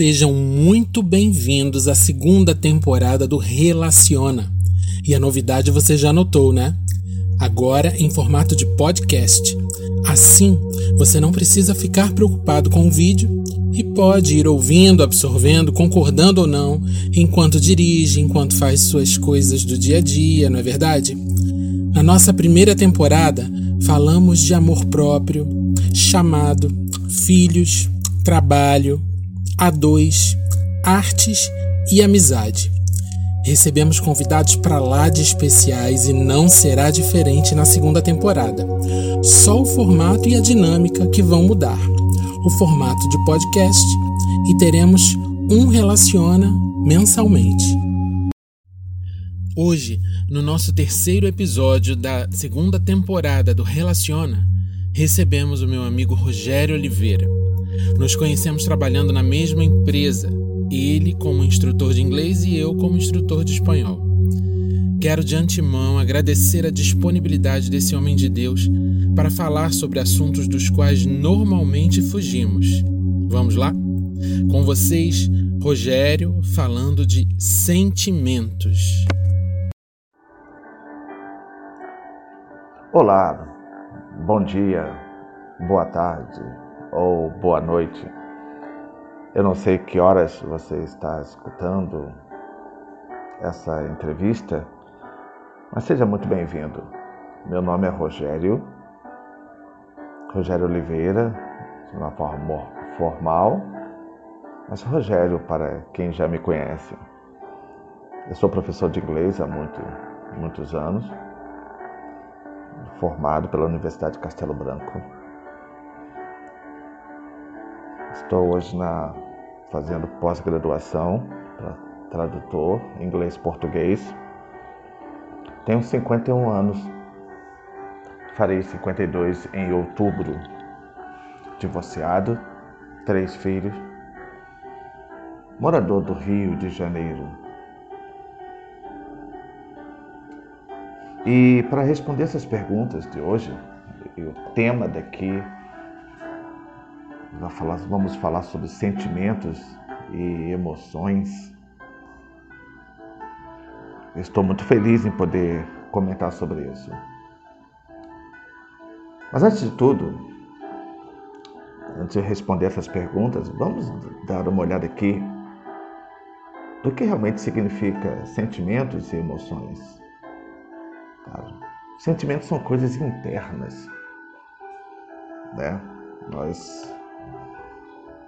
Sejam muito bem-vindos à segunda temporada do Relaciona. E a novidade você já notou, né? Agora em formato de podcast. Assim, você não precisa ficar preocupado com o vídeo e pode ir ouvindo, absorvendo, concordando ou não, enquanto dirige, enquanto faz suas coisas do dia a dia, não é verdade? Na nossa primeira temporada, falamos de amor próprio, chamado, filhos, trabalho, a dois, artes e amizade. Recebemos convidados para lá de especiais e não será diferente na segunda temporada. Só o formato e a dinâmica que vão mudar. O formato de podcast e teremos um Relaciona mensalmente. Hoje, no nosso terceiro episódio da segunda temporada do Relaciona, recebemos o meu amigo Rogério Oliveira. Nos conhecemos trabalhando na mesma empresa, ele como instrutor de inglês e eu como instrutor de espanhol. Quero de antemão agradecer a disponibilidade desse homem de Deus para falar sobre assuntos dos quais normalmente fugimos. Vamos lá? Com vocês, Rogério, falando de sentimentos. Olá, bom dia, boa tarde ou boa noite. Eu não sei que horas você está escutando essa entrevista, mas seja muito bem-vindo. Meu nome é Rogério, Rogério Oliveira, de uma forma formal, mas Rogério para quem já me conhece. Eu sou professor de inglês há muito, muitos anos formado pela Universidade de Castelo Branco. Estou hoje na, fazendo pós-graduação para tradutor inglês-português. Tenho 51 anos, farei 52 em outubro. Divorciado, três filhos, morador do Rio de Janeiro. E para responder essas perguntas de hoje, o tema daqui, vamos falar sobre sentimentos e emoções. Estou muito feliz em poder comentar sobre isso. Mas antes de tudo, antes de responder essas perguntas, vamos dar uma olhada aqui do que realmente significa sentimentos e emoções. Sentimentos são coisas internas, né? Nós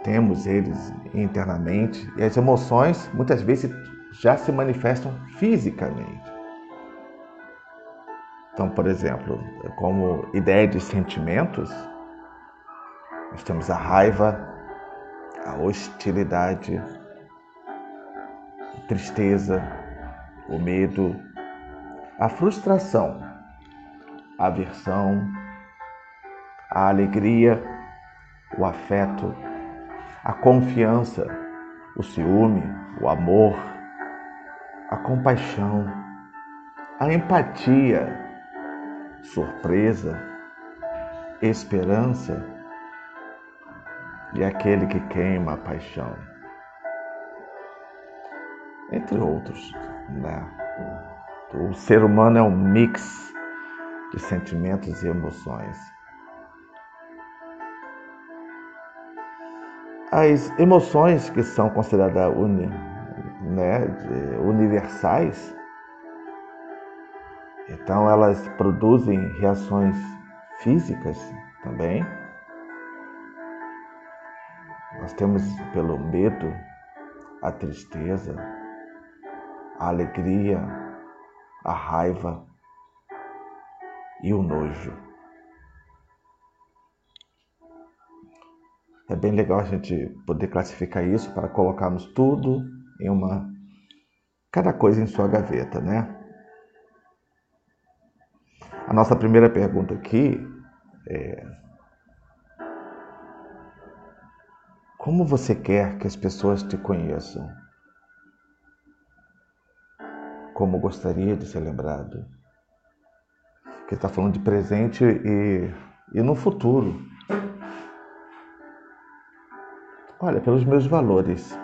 temos eles internamente e as emoções muitas vezes já se manifestam fisicamente. Então, por exemplo, como ideia de sentimentos, nós temos a raiva, a hostilidade, a tristeza, o medo, a frustração, a aversão, a alegria, o afeto, a confiança, o ciúme, o amor, a compaixão, a empatia, surpresa, esperança e aquele que queima a paixão. Entre outros, né? O ser humano é um mix de sentimentos e emoções. As emoções que são consideradas uni, né, universais, então elas produzem reações físicas também. Nós temos pelo medo, a tristeza, a alegria, a raiva e o nojo. É bem legal a gente poder classificar isso para colocarmos tudo em uma. cada coisa em sua gaveta, né? A nossa primeira pergunta aqui é. Como você quer que as pessoas te conheçam? como gostaria de ser lembrado. Que está falando de presente e, e no futuro. Olha, pelos meus valores,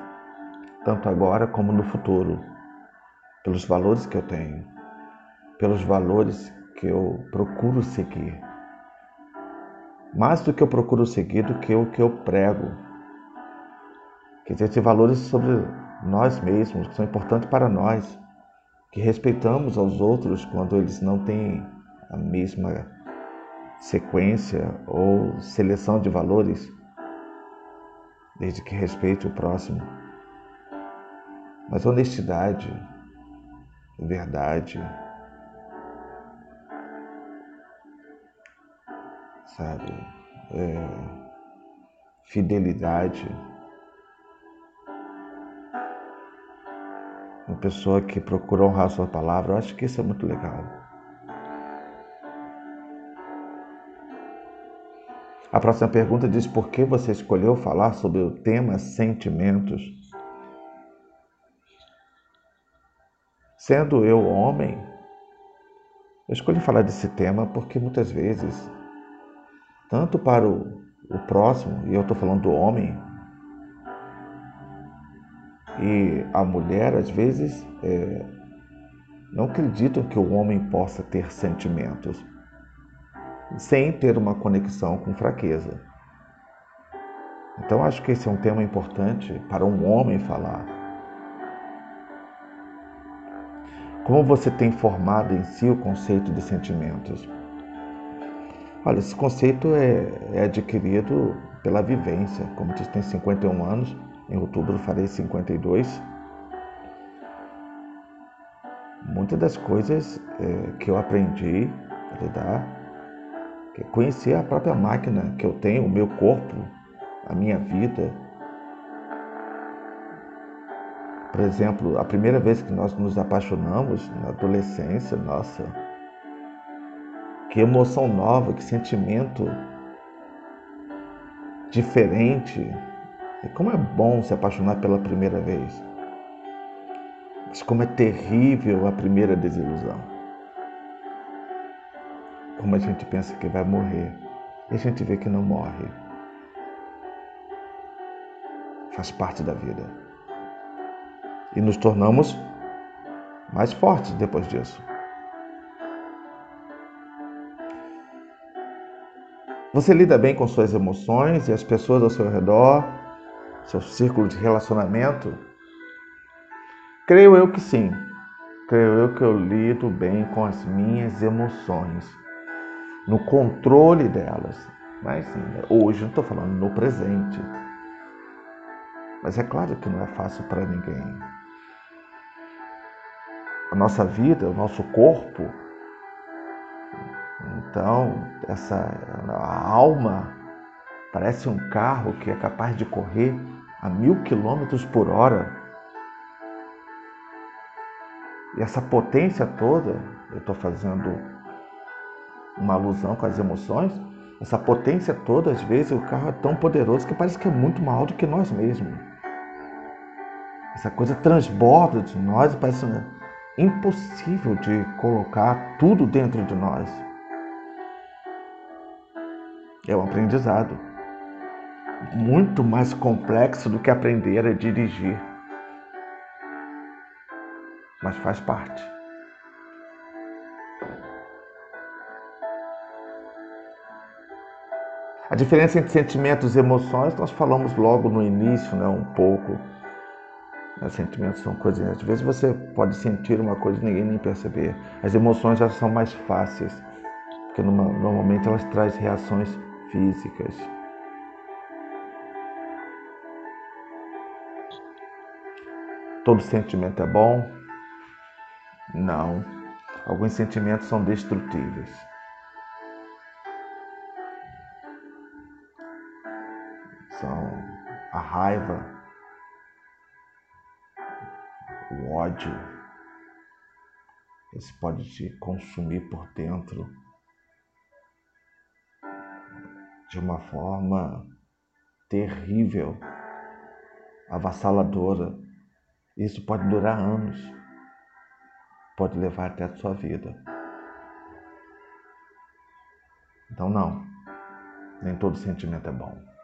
tanto agora como no futuro, pelos valores que eu tenho, pelos valores que eu procuro seguir. Mais do que eu procuro seguir do que o que eu prego. Que existem valores sobre nós mesmos, que são importantes para nós, que respeitamos aos outros quando eles não têm a mesma sequência ou seleção de valores, desde que respeite o próximo. Mas honestidade, verdade, sabe, é, fidelidade. Uma pessoa que procura honrar sua palavra, eu acho que isso é muito legal. A próxima pergunta diz: por que você escolheu falar sobre o tema sentimentos? Sendo eu homem, eu escolhi falar desse tema porque muitas vezes, tanto para o, o próximo, e eu estou falando do homem, e a mulher, às vezes, é, não acreditam que o homem possa ter sentimentos sem ter uma conexão com fraqueza. Então, acho que esse é um tema importante para um homem falar. Como você tem formado em si o conceito de sentimentos? Olha, esse conceito é, é adquirido pela vivência. Como disse, tem 51 anos, em outubro farei 52. Muitas das coisas é, que eu aprendi a lidar conhecer a própria máquina que eu tenho, o meu corpo, a minha vida. Por exemplo, a primeira vez que nós nos apaixonamos, na adolescência, nossa, que emoção nova, que sentimento diferente. E como é bom se apaixonar pela primeira vez. Mas como é terrível a primeira desilusão como a gente pensa que vai morrer e a gente vê que não morre. Faz parte da vida. E nos tornamos mais fortes depois disso. Você lida bem com suas emoções e as pessoas ao seu redor, seu círculo de relacionamento? Creio eu que sim. Creio eu que eu lido bem com as minhas emoções no controle delas. Mas hoje não estou falando no presente. Mas é claro que não é fácil para ninguém. A nossa vida, o nosso corpo, então essa a alma parece um carro que é capaz de correr a mil quilômetros por hora. E essa potência toda, eu estou fazendo uma alusão com as emoções, essa potência toda, às vezes o carro é tão poderoso que parece que é muito maior do que nós mesmos. Essa coisa transborda de nós e parece impossível de colocar tudo dentro de nós. É um aprendizado muito mais complexo do que aprender a dirigir. Mas faz parte. A diferença entre sentimentos e emoções, nós falamos logo no início, né, um pouco. Os sentimentos são coisas. Às vezes você pode sentir uma coisa e ninguém nem perceber. As emoções já são mais fáceis, porque normalmente elas trazem reações físicas. Todo sentimento é bom? Não. Alguns sentimentos são destrutíveis. São a raiva, o ódio. Esse pode te consumir por dentro de uma forma terrível, avassaladora. Isso pode durar anos, pode levar até a sua vida. Então, não, nem todo sentimento é bom.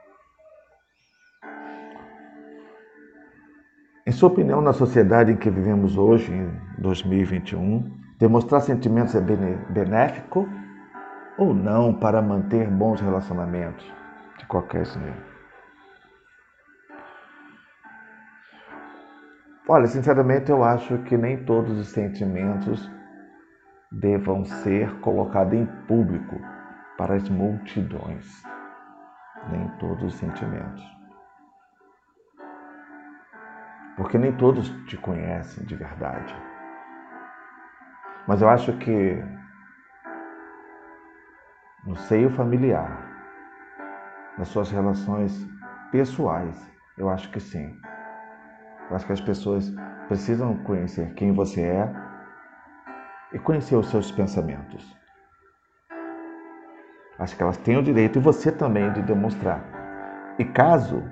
Sua opinião, na sociedade em que vivemos hoje, em 2021, demonstrar sentimentos é benéfico ou não para manter bons relacionamentos de qualquer jeito? Olha, sinceramente, eu acho que nem todos os sentimentos devam ser colocados em público para as multidões. Nem todos os sentimentos. Porque nem todos te conhecem de verdade. Mas eu acho que no seio familiar, nas suas relações pessoais, eu acho que sim. Eu acho que as pessoas precisam conhecer quem você é e conhecer os seus pensamentos. Acho que elas têm o direito, e você também, de demonstrar. E caso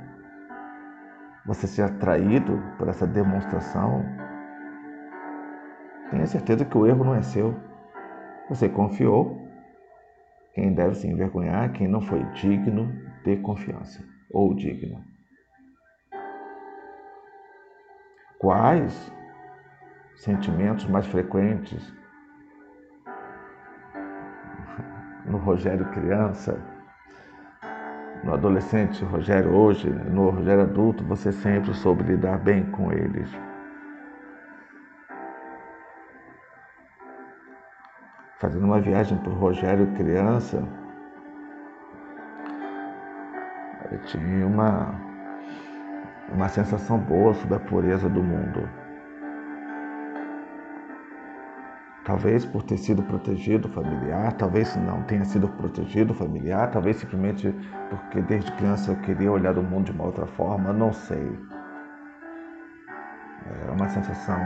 você seja atraído por essa demonstração, tenha certeza que o erro não é seu. Você confiou. Quem deve se envergonhar, quem não foi digno de confiança ou digno. Quais sentimentos mais frequentes no Rogério criança, no adolescente Rogério hoje, no Rogério adulto, você sempre soube lidar bem com eles. Fazendo uma viagem para o Rogério criança, eu tinha uma uma sensação boa sobre a pureza do mundo. Talvez por ter sido protegido familiar, talvez não tenha sido protegido familiar, talvez simplesmente porque desde criança eu queria olhar o mundo de uma outra forma, não sei. É uma sensação.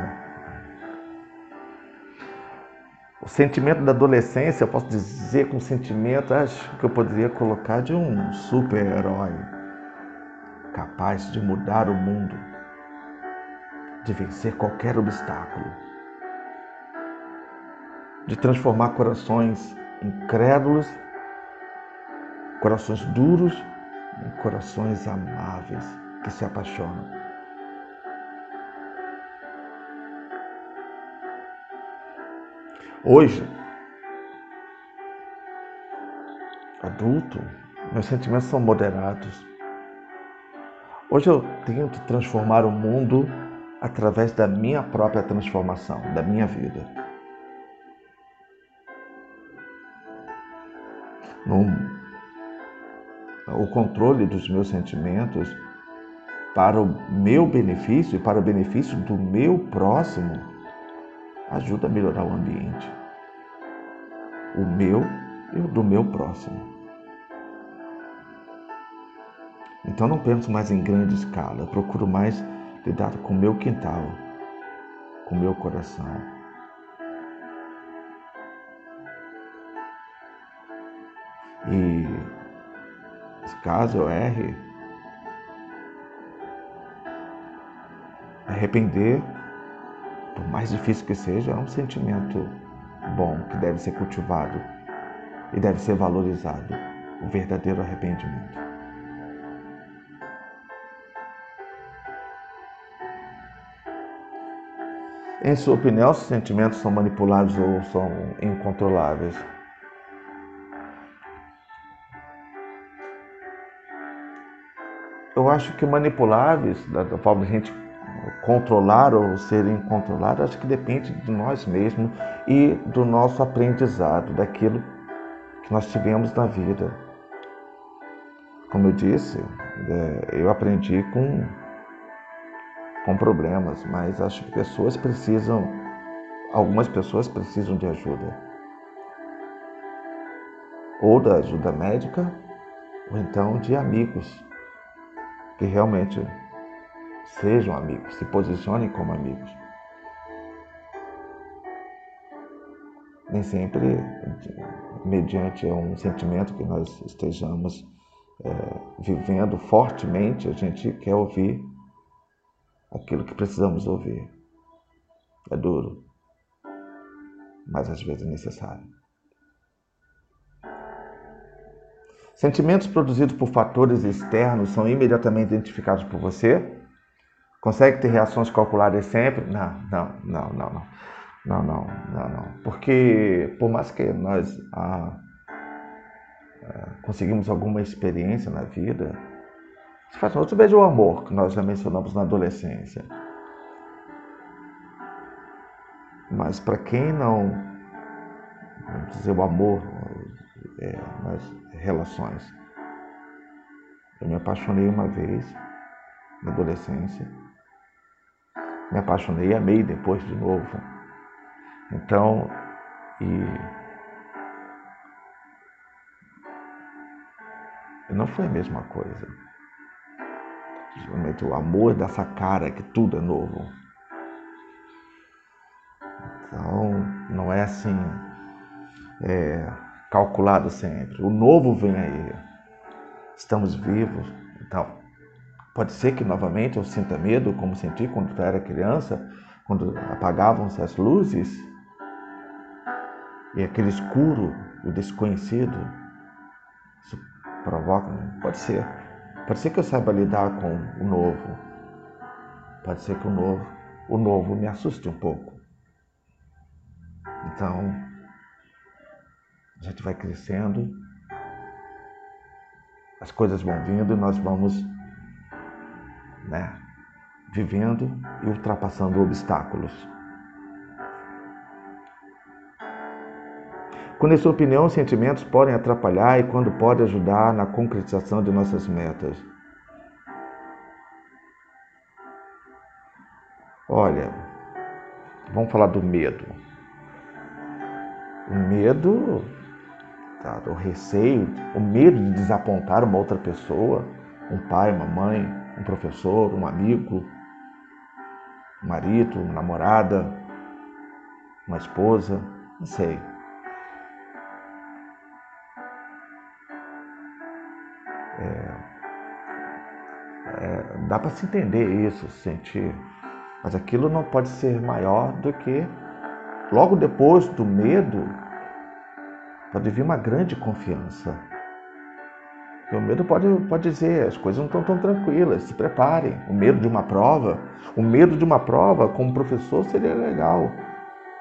O sentimento da adolescência, eu posso dizer com sentimento, acho que eu poderia colocar de um super-herói capaz de mudar o mundo, de vencer qualquer obstáculo, de transformar corações incrédulos, corações duros em corações amáveis que se apaixonam. Hoje, adulto, meus sentimentos são moderados. Hoje eu tento transformar o mundo através da minha própria transformação, da minha vida. No, o controle dos meus sentimentos para o meu benefício e para o benefício do meu próximo ajuda a melhorar o ambiente. O meu e o do meu próximo. Então não penso mais em grande escala, procuro mais lidar com o meu quintal, com o meu coração. E caso eu erre, arrepender, por mais difícil que seja, é um sentimento bom que deve ser cultivado e deve ser valorizado o verdadeiro arrependimento. Em sua opinião, os sentimentos são manipulados ou são incontroláveis? Eu acho que manipuláveis, da forma de a gente controlar ou serem controlados, acho que depende de nós mesmos e do nosso aprendizado, daquilo que nós tivemos na vida. Como eu disse, é, eu aprendi com com problemas, mas acho que pessoas precisam, algumas pessoas precisam de ajuda. Ou da ajuda médica, ou então de amigos que realmente sejam amigos, se posicionem como amigos. Nem sempre, mediante um sentimento que nós estejamos é, vivendo fortemente, a gente quer ouvir aquilo que precisamos ouvir. É duro, mas às vezes é necessário. Sentimentos produzidos por fatores externos são imediatamente identificados por você Consegue ter reações calculadas sempre? Não, não, não, não, não. Não, não, não, não. Porque por mais que nós ah, ah, conseguimos alguma experiência na vida, se faz outro beijo o amor que nós já mencionamos na adolescência. Mas para quem não, vamos dizer, o amor é, nas relações, eu me apaixonei uma vez na adolescência me apaixonei e amei depois de novo. Então, e não foi a mesma coisa. Realmente o amor dessa cara que tudo é novo. Então, não é assim é, calculado sempre. O novo vem aí. Estamos vivos. Então, Pode ser que novamente eu sinta medo, como senti quando eu era criança, quando apagavam-se as luzes e aquele escuro, o desconhecido, isso provoca. Pode ser. Pode ser que eu saiba lidar com o novo. Pode ser que o novo, o novo me assuste um pouco. Então, a gente vai crescendo, as coisas vão vindo e nós vamos né? vivendo e ultrapassando obstáculos. Quando, em sua opinião, os sentimentos podem atrapalhar e quando pode ajudar na concretização de nossas metas. Olha, vamos falar do medo. O medo, tá, o receio, o medo de desapontar uma outra pessoa, um pai, uma mãe, um professor, um amigo, um marido, uma namorada, uma esposa, não sei. É, é, dá para se entender isso, se sentir, mas aquilo não pode ser maior do que logo depois do medo pode vir uma grande confiança. O medo pode, pode dizer, as coisas não estão tão tranquilas, se preparem. O medo de uma prova, o medo de uma prova como professor seria legal.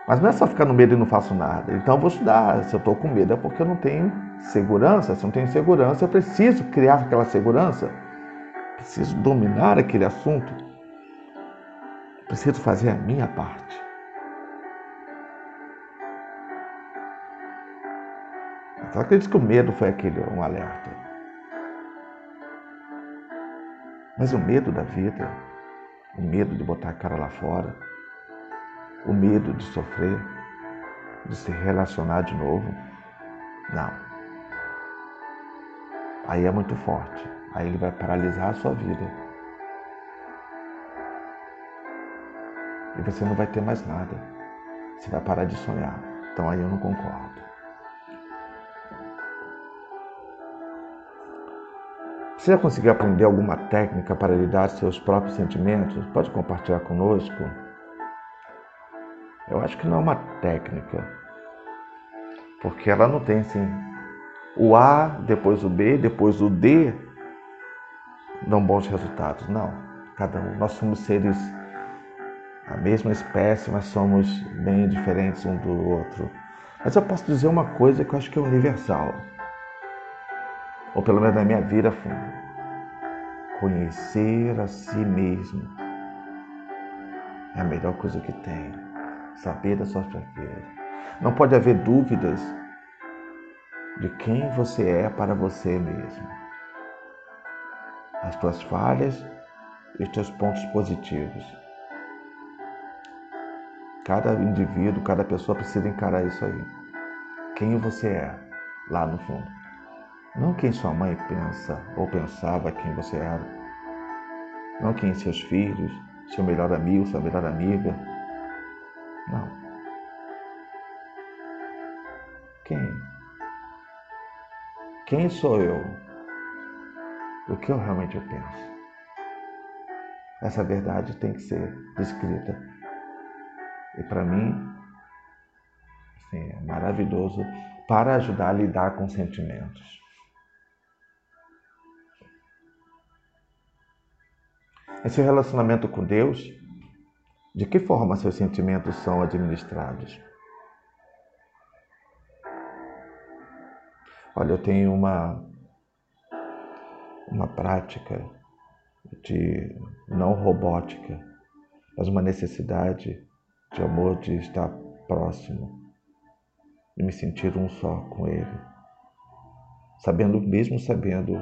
Mas não é só ficar no medo e não faço nada. Então eu vou estudar. Se eu estou com medo é porque eu não tenho segurança. Se eu não tenho segurança, eu preciso criar aquela segurança. Preciso dominar aquele assunto. Preciso fazer a minha parte. Eu acredito que o medo foi aquele um alerta. Mas o medo da vida, o medo de botar a cara lá fora, o medo de sofrer, de se relacionar de novo, não. Aí é muito forte. Aí ele vai paralisar a sua vida. E você não vai ter mais nada. Você vai parar de sonhar. Então aí eu não concordo. Você já conseguiu aprender alguma técnica para lidar com seus próprios sentimentos? Pode compartilhar conosco? Eu acho que não é uma técnica, porque ela não tem assim o A, depois o B, depois o D dão bons resultados. Não, cada um. Nós somos seres a mesma espécie, mas somos bem diferentes um do outro. Mas eu posso dizer uma coisa que eu acho que é universal ou pelo menos na minha vida, foi conhecer a si mesmo. É a melhor coisa que tem. Saber das suas fraquezas. Não pode haver dúvidas de quem você é para você mesmo. As tuas falhas e os teus pontos positivos. Cada indivíduo, cada pessoa precisa encarar isso aí. Quem você é lá no fundo. Não quem sua mãe pensa ou pensava quem você era. Não quem seus filhos, seu melhor amigo, sua melhor amiga. Não. Quem? Quem sou eu? O que eu realmente penso? Essa verdade tem que ser descrita. E para mim, assim, é maravilhoso para ajudar a lidar com sentimentos. Em seu relacionamento com Deus, de que forma seus sentimentos são administrados? Olha, eu tenho uma, uma prática de não robótica, mas uma necessidade de amor de estar próximo, de me sentir um só com Ele. Sabendo, mesmo sabendo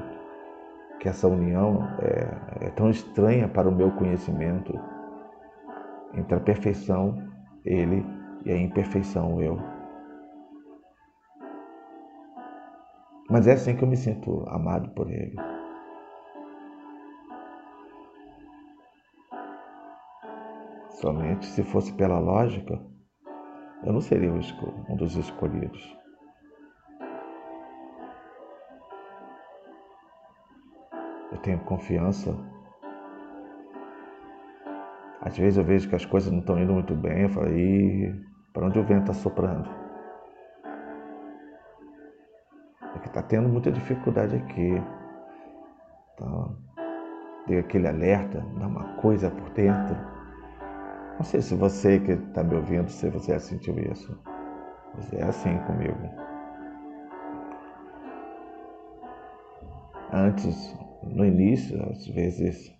que essa união é, é tão estranha para o meu conhecimento entre a perfeição, Ele, e a imperfeição, eu. Mas é assim que eu me sinto amado por Ele. Somente se fosse pela lógica, eu não seria um dos escolhidos. Eu tenho confiança. Às vezes eu vejo que as coisas não estão indo muito bem, eu falo, para onde o vento está soprando? está tendo muita dificuldade aqui. Então, dei aquele alerta, dá uma coisa por dentro. Não sei se você que está me ouvindo, se você já sentiu isso. Mas é assim comigo. Antes, no início, às vezes,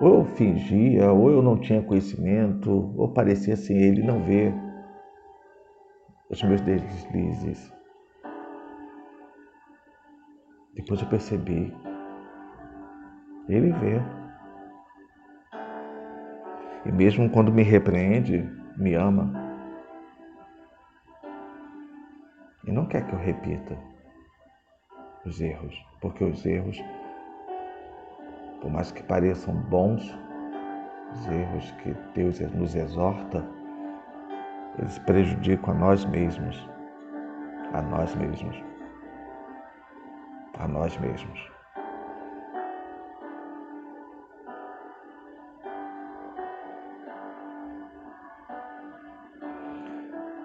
ou eu fingia, ou eu não tinha conhecimento, ou parecia assim ele não ver os meus deslizes. Depois eu percebi. Ele vê. E mesmo quando me repreende, me ama. E não quer que eu repita os erros, porque os erros, por mais que pareçam bons, os erros que Deus nos exorta, eles prejudicam a nós mesmos, a nós mesmos a nós mesmos.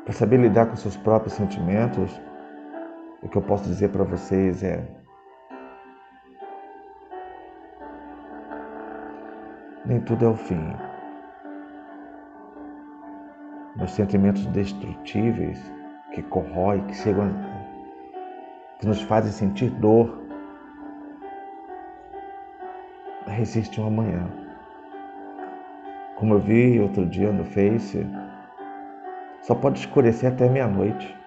Para saber lidar com seus próprios sentimentos, o que eu posso dizer para vocês é: nem tudo é o fim. Meus sentimentos destrutíveis que corroem, que chegam que nos fazem sentir dor, resiste um amanhã. Como eu vi outro dia no Face, só pode escurecer até meia-noite.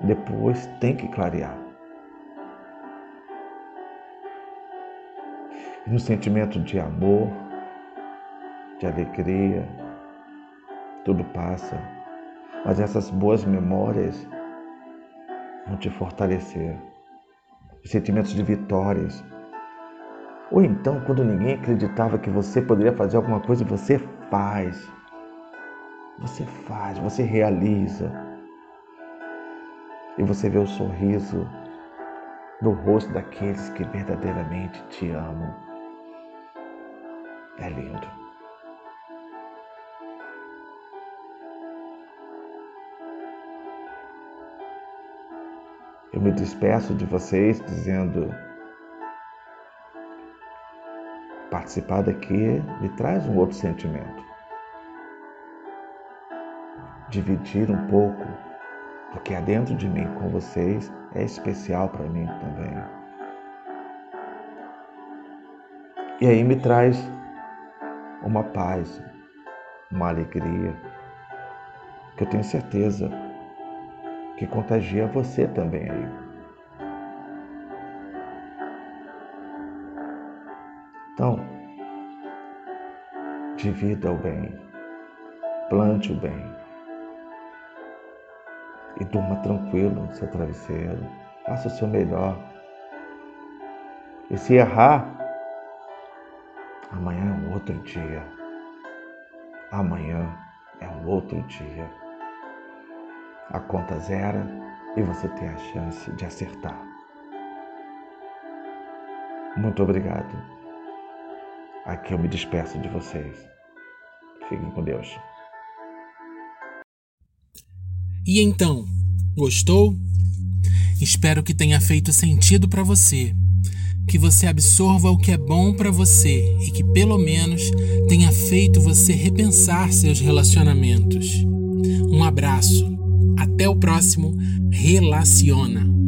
Depois tem que clarear. No sentimento de amor, de alegria, tudo passa. Mas essas boas memórias vão te fortalecer. Os sentimentos de vitórias. Ou então, quando ninguém acreditava que você poderia fazer alguma coisa, você faz. Você faz, você realiza. E você vê o sorriso no rosto daqueles que verdadeiramente te amam. É lindo. Eu me despeço de vocês dizendo: participar daqui me traz um outro sentimento. Dividir um pouco do que há dentro de mim com vocês é especial para mim também. E aí me traz uma paz, uma alegria, que eu tenho certeza que contagia você também aí. Então, divida o bem, plante o bem e durma tranquilo no seu travesseiro. Faça o seu melhor. E se errar, amanhã é um outro dia. Amanhã é um outro dia a conta zera e você tem a chance de acertar. Muito obrigado. Aqui eu me despeço de vocês. Fiquem com Deus. E então, gostou? Espero que tenha feito sentido para você. Que você absorva o que é bom para você e que pelo menos tenha feito você repensar seus relacionamentos. Um abraço. Até o próximo Relaciona.